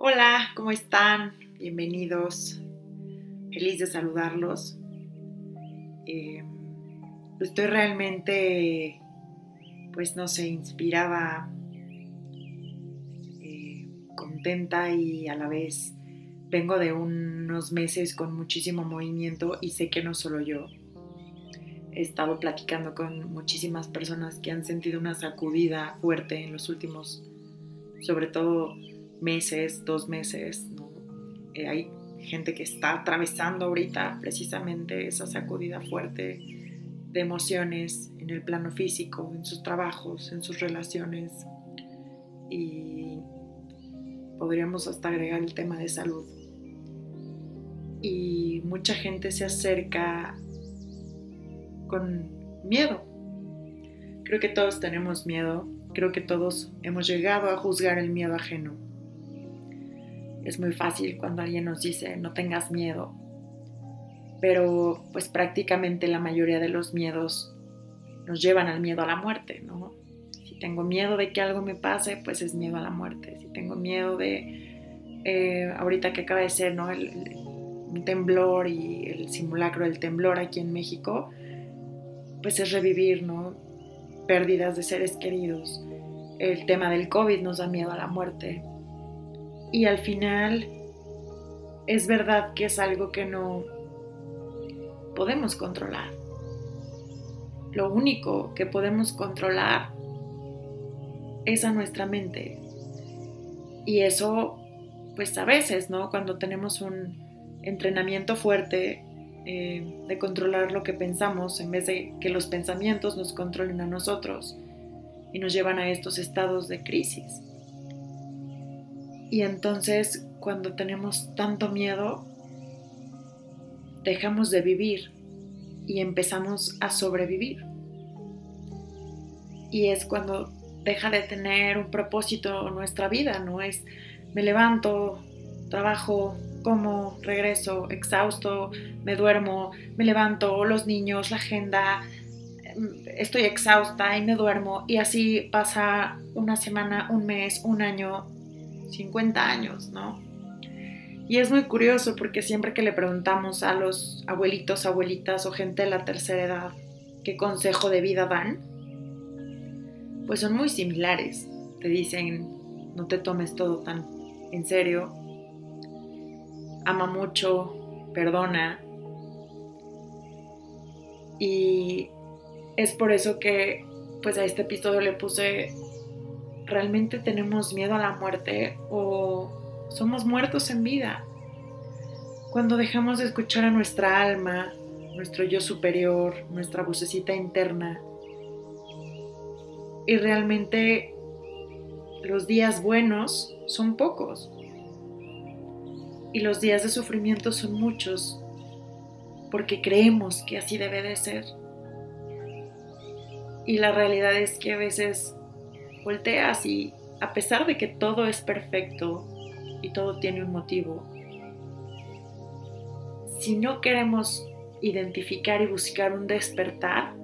Hola, ¿cómo están? Bienvenidos. Feliz de saludarlos. Eh, estoy realmente, pues no sé, inspirada, eh, contenta y a la vez vengo de unos meses con muchísimo movimiento y sé que no solo yo. He estado platicando con muchísimas personas que han sentido una sacudida fuerte en los últimos, sobre todo meses, dos meses. Eh, hay gente que está atravesando ahorita precisamente esa sacudida fuerte de emociones en el plano físico, en sus trabajos, en sus relaciones. Y podríamos hasta agregar el tema de salud. Y mucha gente se acerca con miedo. Creo que todos tenemos miedo, creo que todos hemos llegado a juzgar el miedo ajeno es muy fácil cuando alguien nos dice no tengas miedo, pero pues prácticamente la mayoría de los miedos nos llevan al miedo a la muerte, ¿no? Si tengo miedo de que algo me pase, pues es miedo a la muerte. Si tengo miedo de, eh, ahorita que acaba de ser, ¿no? El, un temblor y el simulacro del temblor aquí en México, pues es revivir, ¿no? Pérdidas de seres queridos. El tema del COVID nos da miedo a la muerte. Y al final es verdad que es algo que no podemos controlar. Lo único que podemos controlar es a nuestra mente. Y eso, pues a veces, ¿no? Cuando tenemos un entrenamiento fuerte eh, de controlar lo que pensamos en vez de que los pensamientos nos controlen a nosotros y nos llevan a estos estados de crisis. Y entonces cuando tenemos tanto miedo, dejamos de vivir y empezamos a sobrevivir. Y es cuando deja de tener un propósito nuestra vida, no es me levanto, trabajo, como, regreso, exhausto, me duermo, me levanto, los niños, la agenda, estoy exhausta y me duermo y así pasa una semana, un mes, un año 50 años, ¿no? Y es muy curioso porque siempre que le preguntamos a los abuelitos, abuelitas o gente de la tercera edad qué consejo de vida dan, pues son muy similares. Te dicen, no te tomes todo tan en serio, ama mucho, perdona. Y es por eso que pues a este episodio le puse ¿realmente tenemos miedo a la muerte o somos muertos en vida? Cuando dejamos de escuchar a nuestra alma, nuestro yo superior, nuestra vocecita interna, y realmente los días buenos son pocos y los días de sufrimiento son muchos porque creemos que así debe de ser. Y la realidad es que a veces volteas y a pesar de que todo es perfecto y todo tiene un motivo, si no queremos identificar y buscar un despertar,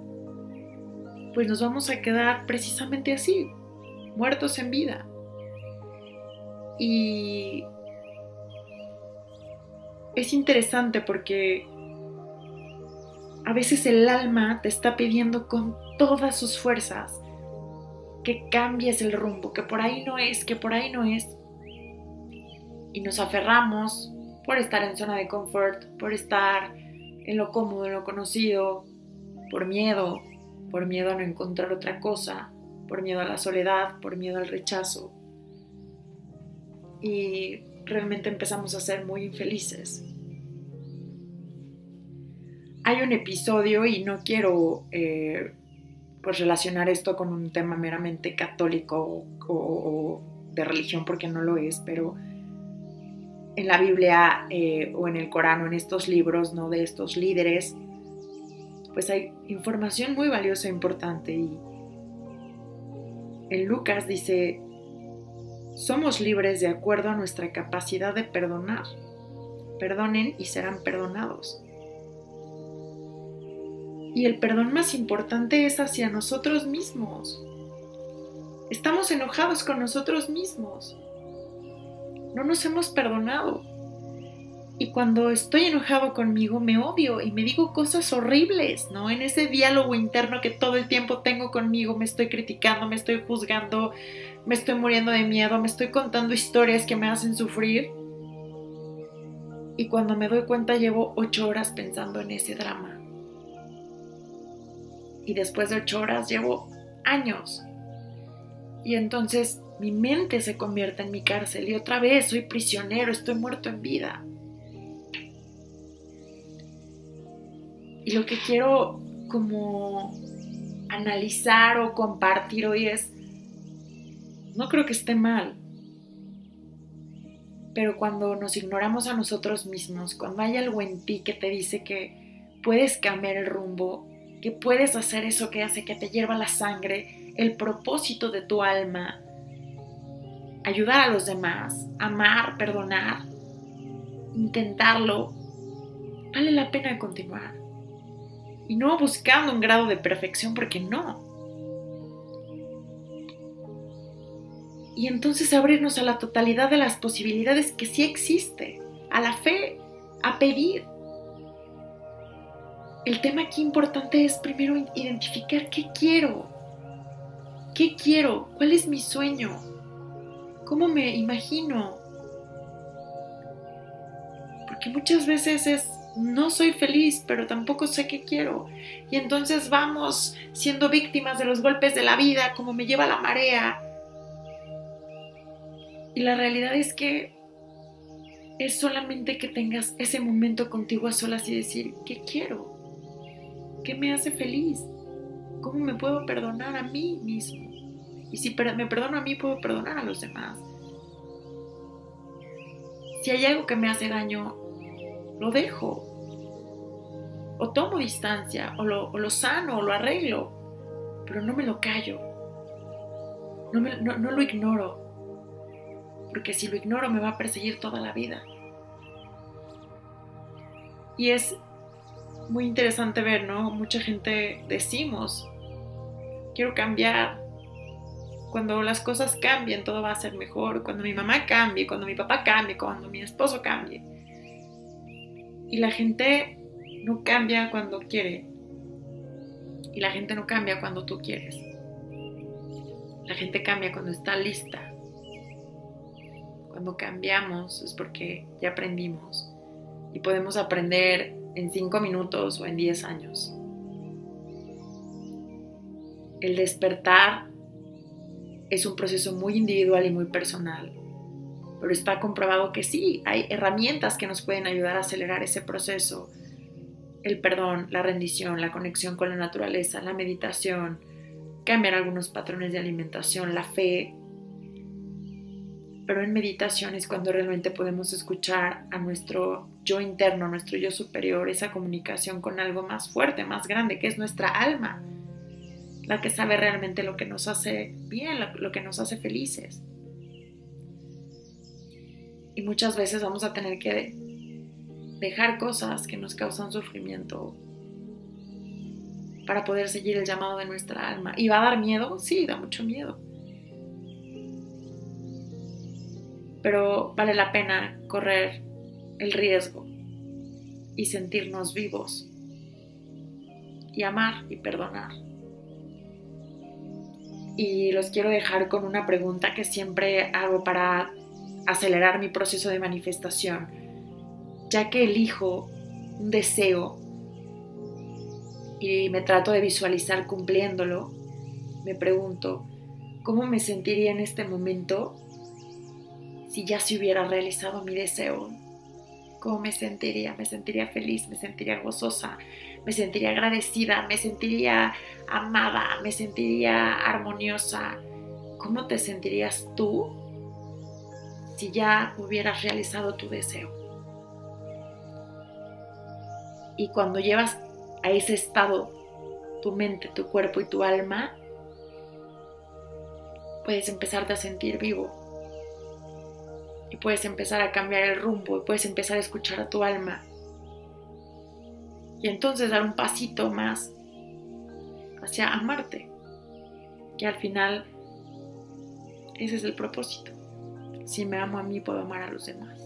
pues nos vamos a quedar precisamente así, muertos en vida. Y es interesante porque a veces el alma te está pidiendo con todas sus fuerzas que cambies el rumbo, que por ahí no es, que por ahí no es. Y nos aferramos por estar en zona de confort, por estar en lo cómodo, en lo conocido, por miedo, por miedo a no encontrar otra cosa, por miedo a la soledad, por miedo al rechazo. Y realmente empezamos a ser muy infelices. Hay un episodio, y no quiero eh, pues relacionar esto con un tema meramente católico o, de religión porque no lo es, pero en la Biblia eh, o en el Corán o en estos libros ¿no? de estos líderes, pues hay información muy valiosa e importante. Y en Lucas dice, somos libres de acuerdo a nuestra capacidad de perdonar. Perdonen y serán perdonados. Y el perdón más importante es hacia nosotros mismos. Estamos enojados con nosotros mismos. no nos hemos perdonado. Y cuando estoy enojado conmigo, me odio y me digo cosas horribles, ¿no? En ese diálogo interno que todo el tiempo tengo conmigo, me estoy criticando, me estoy juzgando, me estoy muriendo de miedo, me estoy contando historias que me hacen sufrir. Y cuando me doy cuenta llevo ocho horas pensando en ese drama. Y después de ocho horas llevo años. Y entonces mi mente se convierte en mi cárcel y otra vez soy prisionero, estoy muerto en vida. Y lo que quiero como analizar o compartir hoy es, no creo que esté mal, pero cuando nos ignoramos a nosotros mismos, cuando hay algo en ti que te dice que puedes cambiar el rumbo, que puedes hacer eso que hace que te hierva la sangre, el propósito de tu alma, ayudar a los demás, amar, perdonar, intentarlo, vale la pena continuar. Y no buscando un grado de perfección porque no. Y entonces abrirnos a la totalidad de las posibilidades que sí existe, a la fe, a pedir. El tema aquí importante es primero identificar qué quiero, qué quiero, cuál es mi sueño, cómo me imagino. Porque muchas veces es no soy feliz, pero tampoco sé qué quiero. Y entonces vamos siendo víctimas de los golpes de la vida, como me lleva la marea. Y la realidad es que es solamente que tengas ese momento contigo a solas y decir, ¿qué quiero? ¿Qué me hace feliz? ¿Cómo me puedo perdonar a mí mismo? Y si me perdono a mí, puedo perdonar a los demás. Si hay algo que me hace daño, lo dejo. O tomo distancia, o lo, sano, o lo arreglo, pero no me lo callo. No, lo ignoro, porque si lo ignoro me va a perseguir toda la vida. Y es muy interesante ver, ¿no? Mucha gente decimos, quiero cambiar. Cuando las cosas cambien, todo va a ser mejor. Cuando mi mamá cambie, cuando mi papá cambie, cuando mi esposo cambie. Y la gente no cambia cuando quiere. Y la gente no cambia cuando tú quieres. La gente cambia cuando está lista. Cuando cambiamos es porque ya aprendimos. Y podemos aprender en cinco minutos o en diez años. El despertar es un proceso muy individual y muy personal pero está comprobado que sí, hay herramientas que nos pueden ayudar a acelerar ese proceso. El perdón, la rendición, la conexión con la naturaleza, la meditación, cambiar algunos patrones de alimentación, la fe. Pero en meditación es cuando realmente podemos escuchar a nuestro yo interno, nuestro yo superior, esa comunicación con algo más fuerte, más grande, que es nuestra alma, la que sabe realmente lo que nos hace bien, lo que nos hace felices. Y muchas veces vamos a tener que dejar cosas que nos causan sufrimiento para poder seguir el llamado de nuestra alma. ¿Y va a dar miedo? Sí, da mucho miedo. Pero vale la pena correr el riesgo y sentirnos vivos y amar y perdonar. Y los quiero dejar con una pregunta que siempre hago para acelerar mi proceso de manifestación, ya que elijo un deseo y me trato de visualizar cumpliéndolo, me pregunto, ¿cómo me sentiría en este momento si ya se hubiera realizado mi deseo? ¿Cómo me sentiría? Me sentiría feliz, me sentiría gozosa, me sentiría agradecida, me sentiría amada, me sentiría armoniosa. ¿Cómo te sentirías tú si ya hubieras realizado tu deseo. Y cuando llevas a ese estado tu mente, tu cuerpo y tu alma, puedes empezarte a sentir vivo. Y puedes empezar a cambiar el rumbo y puedes empezar a escuchar a tu alma. Y entonces dar un pasito más hacia amarte. Que al final ese es el propósito si me amo a mí, puedo amar a los demás.